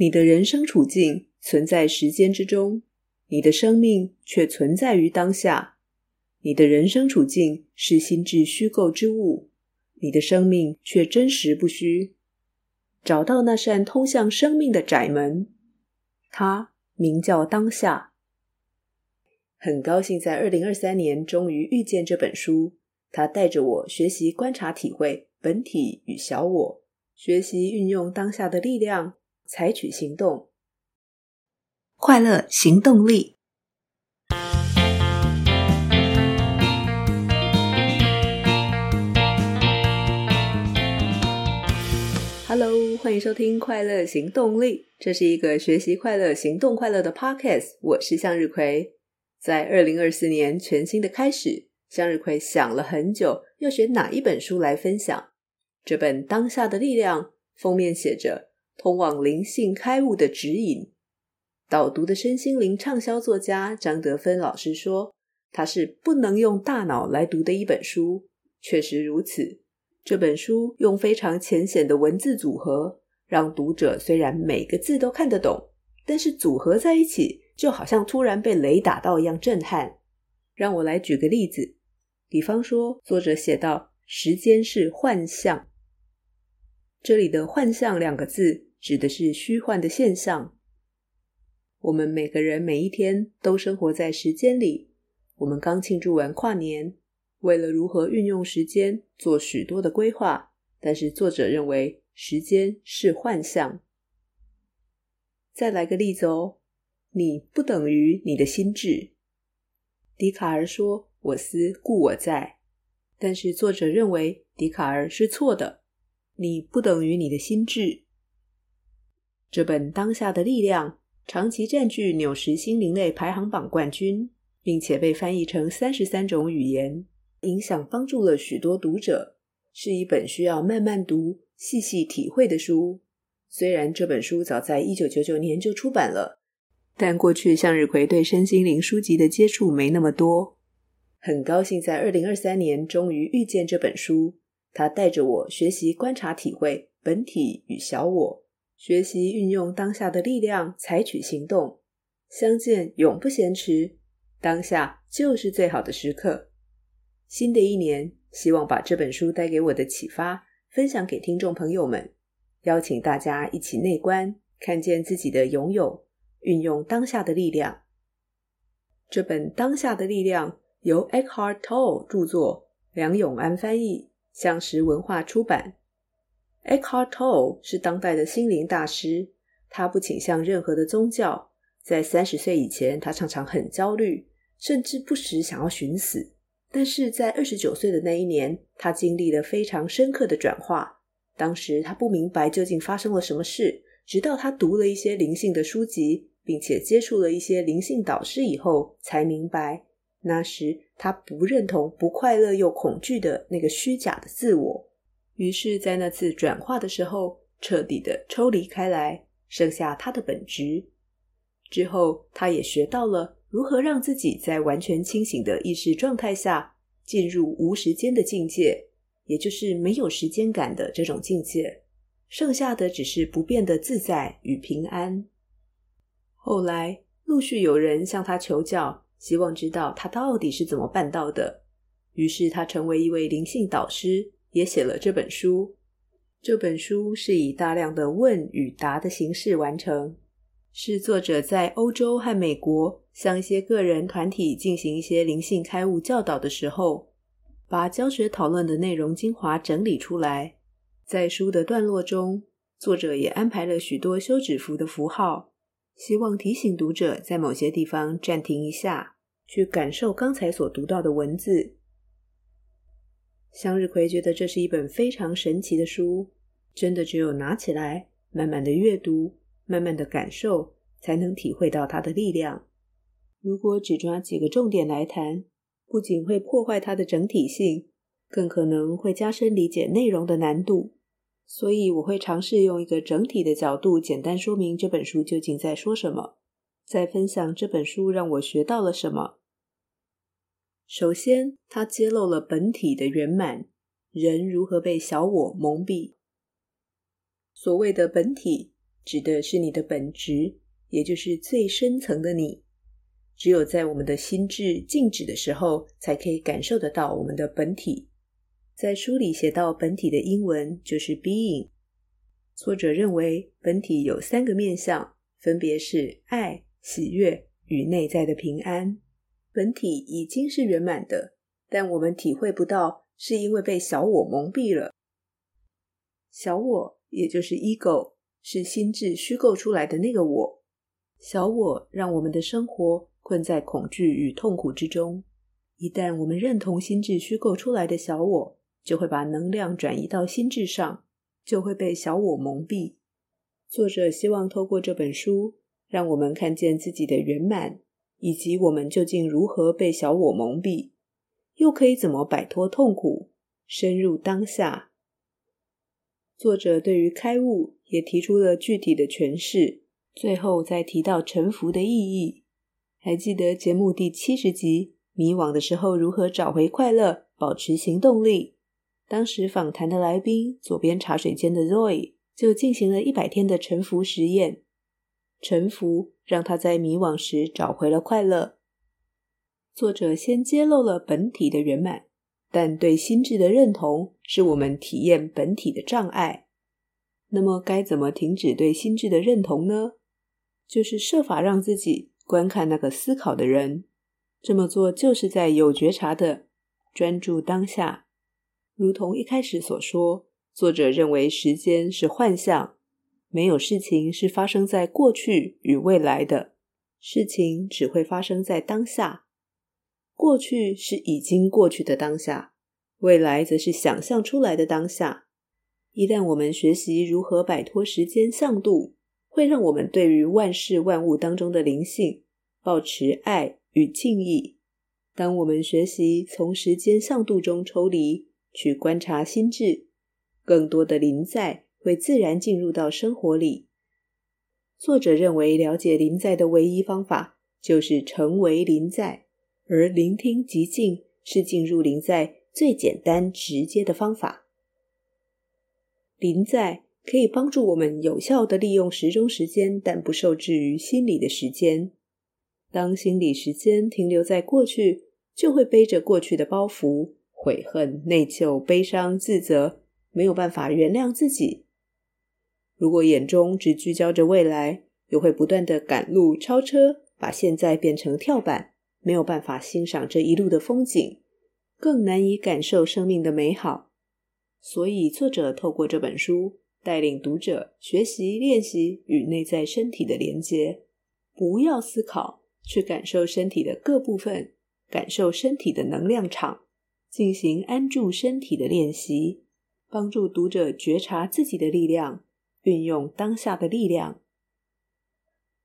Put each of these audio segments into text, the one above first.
你的人生处境存在时间之中，你的生命却存在于当下。你的人生处境是心智虚构之物，你的生命却真实不虚。找到那扇通向生命的窄门，它名叫当下。很高兴在二零二三年终于遇见这本书，它带着我学习观察、体会本体与小我，学习运用当下的力量。采取行动，快乐行动力。Hello，欢迎收听《快乐行动力》，这是一个学习快乐、行动快乐的 Podcast。我是向日葵。在二零二四年全新的开始，向日葵想了很久，要选哪一本书来分享。这本《当下的力量》封面写着。通往灵性开悟的指引。导读的身心灵畅销作家张德芬老师说：“它是不能用大脑来读的一本书。”确实如此，这本书用非常浅显的文字组合，让读者虽然每个字都看得懂，但是组合在一起，就好像突然被雷打到一样震撼。让我来举个例子，比方说，作者写道：“时间是幻象。”这里的“幻象”两个字。指的是虚幻的现象。我们每个人每一天都生活在时间里。我们刚庆祝完跨年，为了如何运用时间做许多的规划。但是作者认为时间是幻象。再来个例子哦，你不等于你的心智。笛卡尔说：“我思故我在。”但是作者认为笛卡尔是错的。你不等于你的心智。这本《当下的力量》长期占据纽时心灵类排行榜冠军，并且被翻译成三十三种语言，影响帮助了许多读者。是一本需要慢慢读、细细体会的书。虽然这本书早在一九九九年就出版了，但过去向日葵对身心灵书籍的接触没那么多。很高兴在二零二三年终于遇见这本书，它带着我学习观察、体会本体与小我。学习运用当下的力量，采取行动。相见永不嫌迟，当下就是最好的时刻。新的一年，希望把这本书带给我的启发分享给听众朋友们，邀请大家一起内观，看见自己的拥有，运用当下的力量。这本《当下的力量》由 Eckhart Tolle 著作，梁永安翻译，相识文化出版。Eckhart Tolle 是当代的心灵大师，他不倾向任何的宗教。在三十岁以前，他常常很焦虑，甚至不时想要寻死。但是在二十九岁的那一年，他经历了非常深刻的转化。当时他不明白究竟发生了什么事，直到他读了一些灵性的书籍，并且接触了一些灵性导师以后，才明白，那时他不认同、不快乐又恐惧的那个虚假的自我。于是，在那次转化的时候，彻底的抽离开来，剩下他的本质。之后，他也学到了如何让自己在完全清醒的意识状态下，进入无时间的境界，也就是没有时间感的这种境界。剩下的只是不变的自在与平安。后来，陆续有人向他求教，希望知道他到底是怎么办到的。于是，他成为一位灵性导师。也写了这本书。这本书是以大量的问与答的形式完成，是作者在欧洲和美国向一些个人团体进行一些灵性开悟教导的时候，把教学讨论的内容精华整理出来。在书的段落中，作者也安排了许多休止符的符号，希望提醒读者在某些地方暂停一下，去感受刚才所读到的文字。向日葵觉得这是一本非常神奇的书，真的只有拿起来，慢慢的阅读，慢慢的感受，才能体会到它的力量。如果只抓几个重点来谈，不仅会破坏它的整体性，更可能会加深理解内容的难度。所以我会尝试用一个整体的角度，简单说明这本书究竟在说什么，再分享这本书让我学到了什么。首先，它揭露了本体的圆满，人如何被小我蒙蔽。所谓的本体，指的是你的本质，也就是最深层的你。只有在我们的心智静止的时候，才可以感受得到我们的本体。在书里写到本体的英文就是 being。作者认为本体有三个面向，分别是爱、喜悦与内在的平安。本体已经是圆满的，但我们体会不到，是因为被小我蒙蔽了。小我，也就是 ego，是心智虚构出来的那个我。小我让我们的生活困在恐惧与痛苦之中。一旦我们认同心智虚构出来的小我，就会把能量转移到心智上，就会被小我蒙蔽。作者希望透过这本书，让我们看见自己的圆满，以及我们究竟如何被小我蒙蔽，又可以怎么摆脱痛苦，深入当下。作者对于开悟也提出了具体的诠释，最后再提到臣服的意义。还记得节目第七十集，迷惘的时候如何找回快乐，保持行动力？当时访谈的来宾，左边茶水间的 Zoe 就进行了一百天的臣服实验，沉浮让他在迷惘时找回了快乐。作者先揭露了本体的圆满。但对心智的认同是我们体验本体的障碍。那么该怎么停止对心智的认同呢？就是设法让自己观看那个思考的人。这么做就是在有觉察的专注当下。如同一开始所说，作者认为时间是幻象，没有事情是发生在过去与未来的，事情只会发生在当下。过去是已经过去的当下，未来则是想象出来的当下。一旦我们学习如何摆脱时间向度，会让我们对于万事万物当中的灵性保持爱与敬意。当我们学习从时间向度中抽离，去观察心智，更多的临在会自然进入到生活里。作者认为，了解临在的唯一方法就是成为临在。而聆听即静是进入临在最简单直接的方法。临在可以帮助我们有效地利用时钟时间，但不受制于心理的时间。当心理时间停留在过去，就会背着过去的包袱，悔恨、内疚、悲伤、自责，没有办法原谅自己。如果眼中只聚焦着未来，又会不断的赶路、超车，把现在变成跳板。没有办法欣赏这一路的风景，更难以感受生命的美好。所以，作者透过这本书，带领读者学习练习与内在身体的连接。不要思考，去感受身体的各部分，感受身体的能量场，进行安住身体的练习，帮助读者觉察自己的力量，运用当下的力量。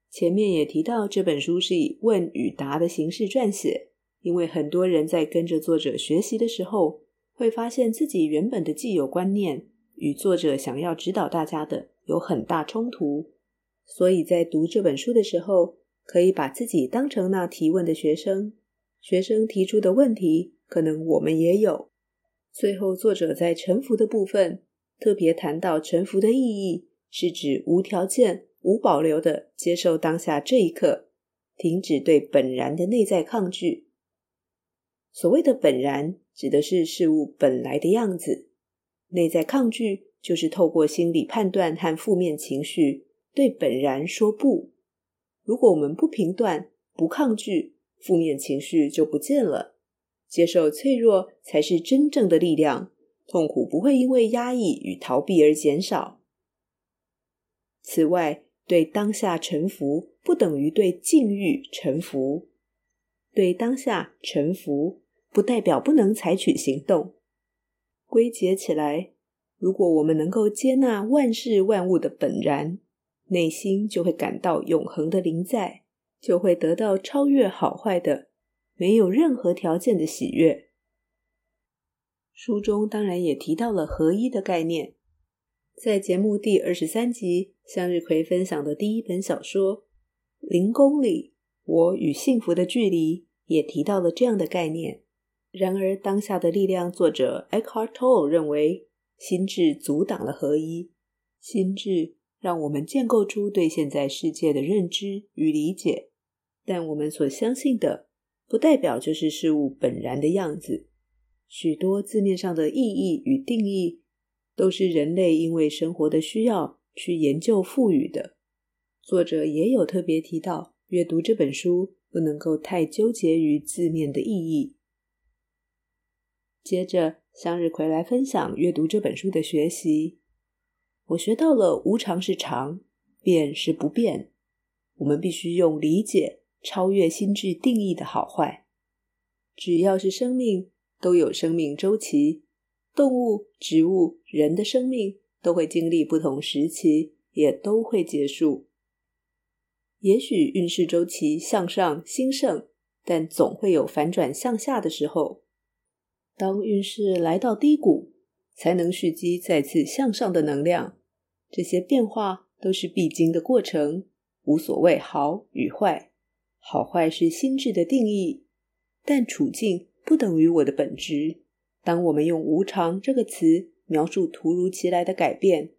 前面也提到，这本书是以问与答的形式撰写，因为很多人在跟着作者学习的时候，会发现自己原本的既有观念与作者想要指导大家的有很大冲突，所以在读这本书的时候，可以把自己当成那提问的学生，学生提出的问题，可能我们也有。最后，作者在臣服的部分特别谈到，臣服的意义是指无条件。无保留地接受当下这一刻，停止对本然的内在抗拒。所谓的本然，指的是事物本来的样子；内在抗拒，就是透过心理判断和负面情绪对本然说不。如果我们不评断、不抗拒，负面情绪就不见了。接受脆弱，才是真正的力量。痛苦不会因为压抑与逃避而减少。此外，对当下臣服，不等于对境遇臣服。对当下臣服，不代表不能采取行动。归结起来，如果我们能够接纳万事万物的本然，内心就会感到永恒的临在，就会得到超越好坏的、没有任何条件的喜悦。书中当然也提到了合一的概念。在节目第二十三集，向日葵分享的第一本小说《零公里：我与幸福的距离》也提到了这样的概念。然而，当下的力量作者 Eckhart Tolle 认为，心智阻挡了合一，心智让我们建构出对现在世界的认知与理解。但我们所相信的，不代表就是事物本然的样子。许多字面上的意义与定义，都是人类因为生活的需要去研究赋予的。作者也有特别提到，阅读这本书不能够太纠结于字面的意义。接着，向日葵来分享阅读这本书的学习。我学到了无常是常，变是不变。我们必须用理解超越心智定义的好坏。只要是生命，都有生命周期。动物、植物、人的生命都会经历不同时期，也都会结束。也许运势周期向上兴盛，但总会有反转向下的时候。当运势来到低谷，才能蓄积再次向上的能量。这些变化都是必经的过程，无所谓好与坏。好坏是心智的定义，但处境不等于我的本质。当我们用“无常”这个词描述突如其来的改变，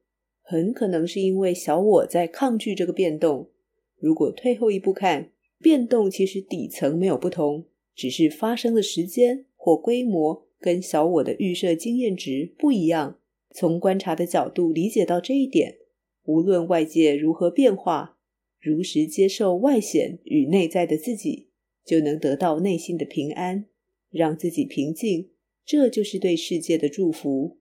很可能是因为小我在抗拒这个变动。如果退后一步看，变动其实底层没有不同，只是发生的时间或规模。跟小我的预设经验值不一样，从观察的角度理解到这一点，无论外界如何变化，如实接受外显与内在的自己，就能得到内心的平安，让自己平静，这就是对世界的祝福。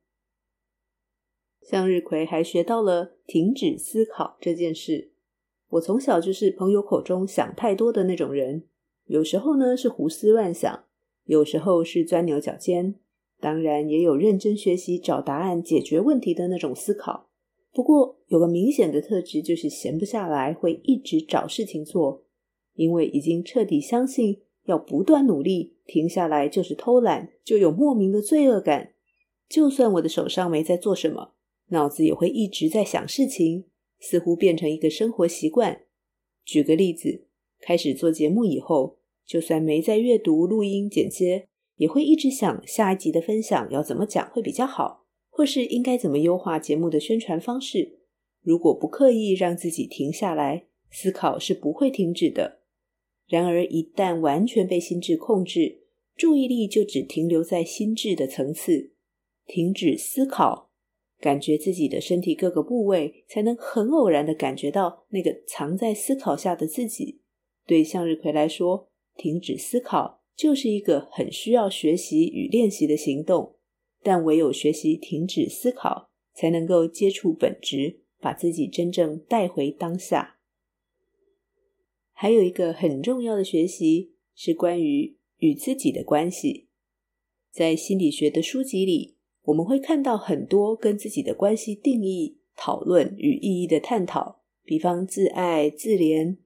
向日葵还学到了停止思考这件事。我从小就是朋友口中想太多的那种人，有时候呢是胡思乱想。有时候是钻牛角尖，当然也有认真学习找答案、解决问题的那种思考。不过有个明显的特质，就是闲不下来，会一直找事情做。因为已经彻底相信要不断努力，停下来就是偷懒，就有莫名的罪恶感。就算我的手上没在做什么，脑子也会一直在想事情，似乎变成一个生活习惯。举个例子，开始做节目以后。就算没在阅读、录音、剪接，也会一直想下一集的分享要怎么讲会比较好，或是应该怎么优化节目的宣传方式。如果不刻意让自己停下来，思考是不会停止的。然而，一旦完全被心智控制，注意力就只停留在心智的层次，停止思考，感觉自己的身体各个部位，才能很偶然的感觉到那个藏在思考下的自己。对向日葵来说，停止思考就是一个很需要学习与练习的行动，但唯有学习停止思考，才能够接触本质，把自己真正带回当下。还有一个很重要的学习是关于与自己的关系。在心理学的书籍里，我们会看到很多跟自己的关系定义、讨论与意义的探讨，比方自爱、自怜。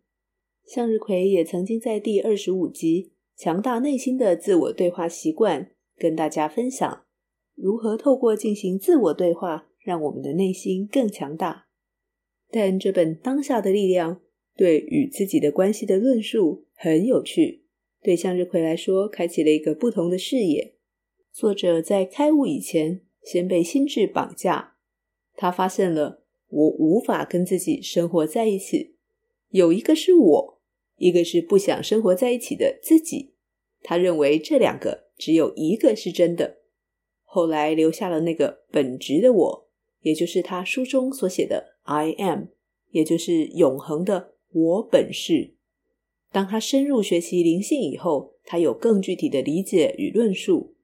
向日葵也曾经在第二十五集《强大内心的自我对话习惯》跟大家分享，如何透过进行自我对话，让我们的内心更强大。但这本《当下的力量》对与自己的关系的论述很有趣，对向日葵来说，开启了一个不同的视野。作者在开悟以前，先被心智绑架，他发现了我无法跟自己生活在一起，有一个是我。一个是不想生活在一起的自己，他认为这两个只有一个是真的。后来留下了那个本质的我，也就是他书中所写的 I am，也就是永恒的我本是。当他深入学习灵性以后，他有更具体的理解与论述。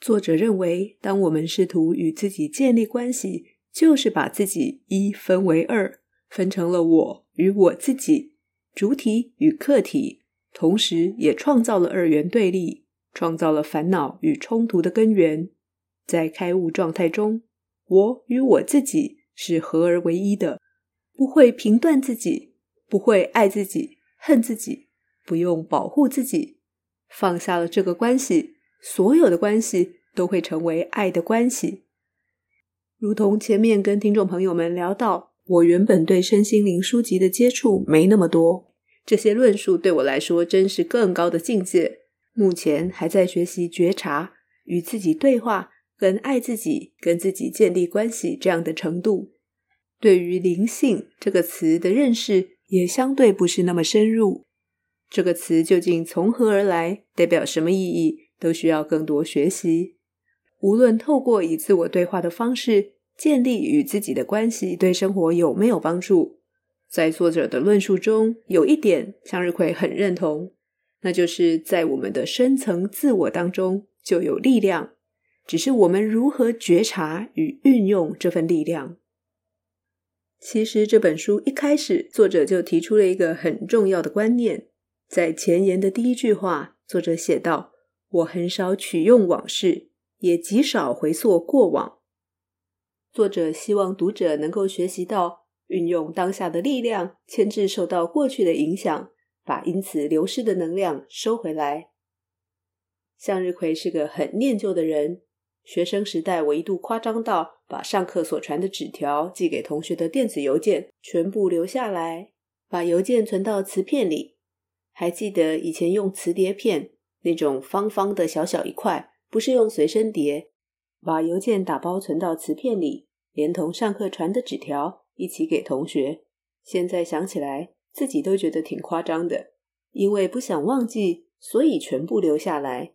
作者认为，当我们试图与自己建立关系，就是把自己一分为二，分成了我与我自己。主体与客体，同时也创造了二元对立，创造了烦恼与冲突的根源。在开悟状态中，我与我自己是合而为一的，不会评断自己，不会爱自己、恨自己，不用保护自己。放下了这个关系，所有的关系都会成为爱的关系。如同前面跟听众朋友们聊到。我原本对身心灵书籍的接触没那么多，这些论述对我来说真是更高的境界。目前还在学习觉察、与自己对话、跟爱自己、跟自己建立关系这样的程度。对于灵性这个词的认识也相对不是那么深入。这个词究竟从何而来，代表什么意义，都需要更多学习。无论透过以自我对话的方式建立与自己的关系，对生活有没有帮助，在作者的论述中，有一点向日葵很认同，那就是在我们的深层自我当中就有力量，只是我们如何觉察与运用这份力量。其实这本书一开始，作者就提出了一个很重要的观念，在前言的第一句话，作者写道：“我很少取用往事。”也极少回溯过往。作者希望读者能够学习到运用当下的力量，牵制受到过去的影响，把因此流失的能量收回来。向日葵是个很念旧的人，学生时代我一度夸张到把上课所传的纸条寄给同学的电子邮件全部留下来，把邮件存到磁片里。还记得以前用磁碟片，那种方方的小小一块。不是用随身碟，把邮件打包存到磁片里，连同上课传的纸条一起给同学。现在想起来，自己都觉得挺夸张的，因为不想忘记，所以全部留下来。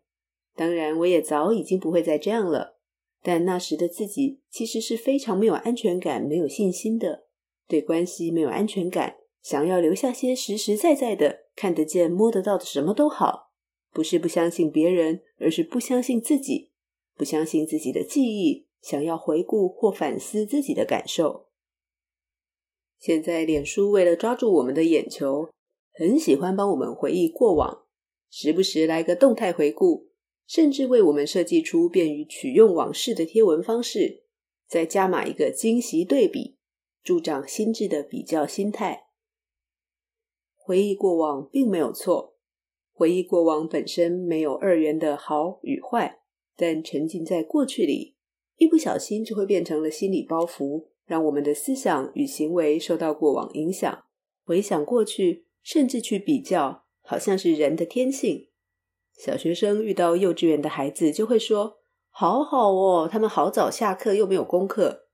当然，我也早已经不会再这样了。但那时的自己其实是非常没有安全感、没有信心的，对关系没有安全感，想要留下些实实在在的、看得见、摸得到的什么都好。不是不相信别人，而是不相信自己，不相信自己的记忆，想要回顾或反思自己的感受。现在，脸书为了抓住我们的眼球，很喜欢帮我们回忆过往，时不时来个动态回顾，甚至为我们设计出便于取用往事的贴文方式，再加码一个惊喜对比，助长心智的比较心态。回忆过往并没有错。回忆过往本身没有二元的好与坏，但沉浸在过去里，一不小心就会变成了心理包袱，让我们的思想与行为受到过往影响。回想过去，甚至去比较，好像是人的天性。小学生遇到幼稚园的孩子，就会说：“好好哦，他们好早下课，又没有功课。”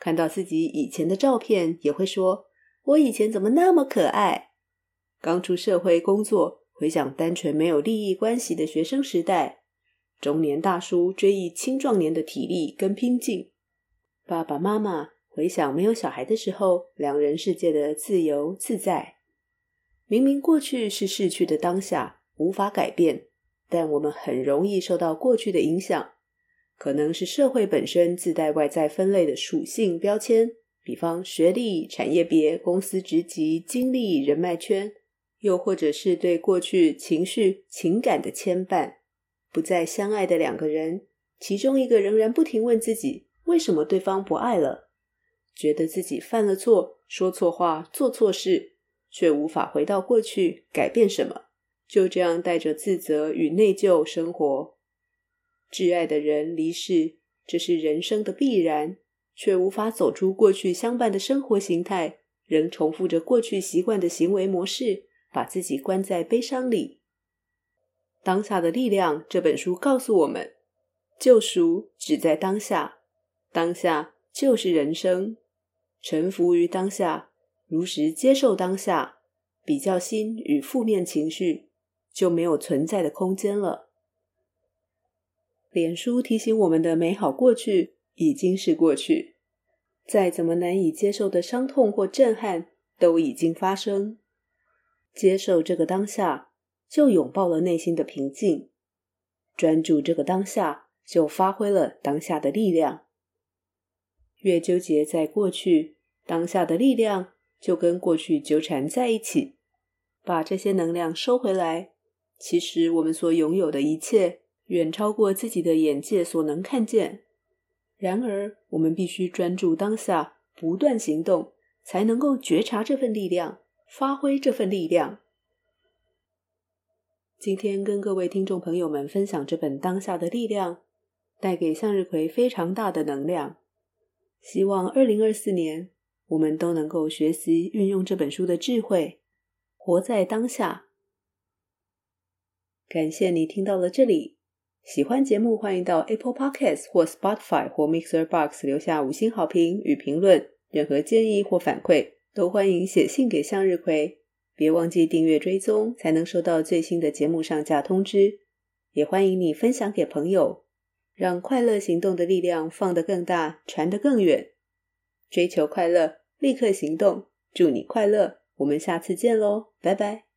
看到自己以前的照片，也会说：“我以前怎么那么可爱？”刚出社会工作。回想单纯没有利益关系的学生时代，中年大叔追忆青壮年的体力跟拼劲，爸爸妈妈回想没有小孩的时候，两人世界的自由自在。明明过去是逝去的当下，无法改变，但我们很容易受到过去的影响，可能是社会本身自带外在分类的属性标签，比方学历、产业别、公司职级、经历、人脉圈。又或者是对过去情绪、情感的牵绊，不再相爱的两个人，其中一个仍然不停问自己：为什么对方不爱了？觉得自己犯了错，说错话，做错事，却无法回到过去改变什么，就这样带着自责与内疚生活。挚爱的人离世，这是人生的必然，却无法走出过去相伴的生活形态，仍重复着过去习惯的行为模式。把自己关在悲伤里。当下的力量这本书告诉我们，救赎只在当下，当下就是人生。臣服于当下，如实接受当下，比较心与负面情绪就没有存在的空间了。脸书提醒我们的美好过去已经是过去，再怎么难以接受的伤痛或震撼都已经发生。接受这个当下，就拥抱了内心的平静；专注这个当下，就发挥了当下的力量。越纠结在过去，当下的力量就跟过去纠缠在一起。把这些能量收回来，其实我们所拥有的一切，远超过自己的眼界所能看见。然而，我们必须专注当下，不断行动，才能够觉察这份力量。发挥这份力量。今天跟各位听众朋友们分享这本《当下的力量》，带给向日葵非常大的能量。希望二零二四年我们都能够学习运用这本书的智慧，活在当下。感谢你听到了这里，喜欢节目欢迎到 Apple Podcast 或 Spotify 或 Mixer Box 留下五星好评与评论。任何建议或反馈都欢迎写信给向日葵。别忘记订阅追踪，才能收到最新的节目上架通知。也欢迎你分享给朋友，让快乐行动的力量放得更大，传得更远。追求快乐，立刻行动。祝你快乐！我们下次见喽，拜拜。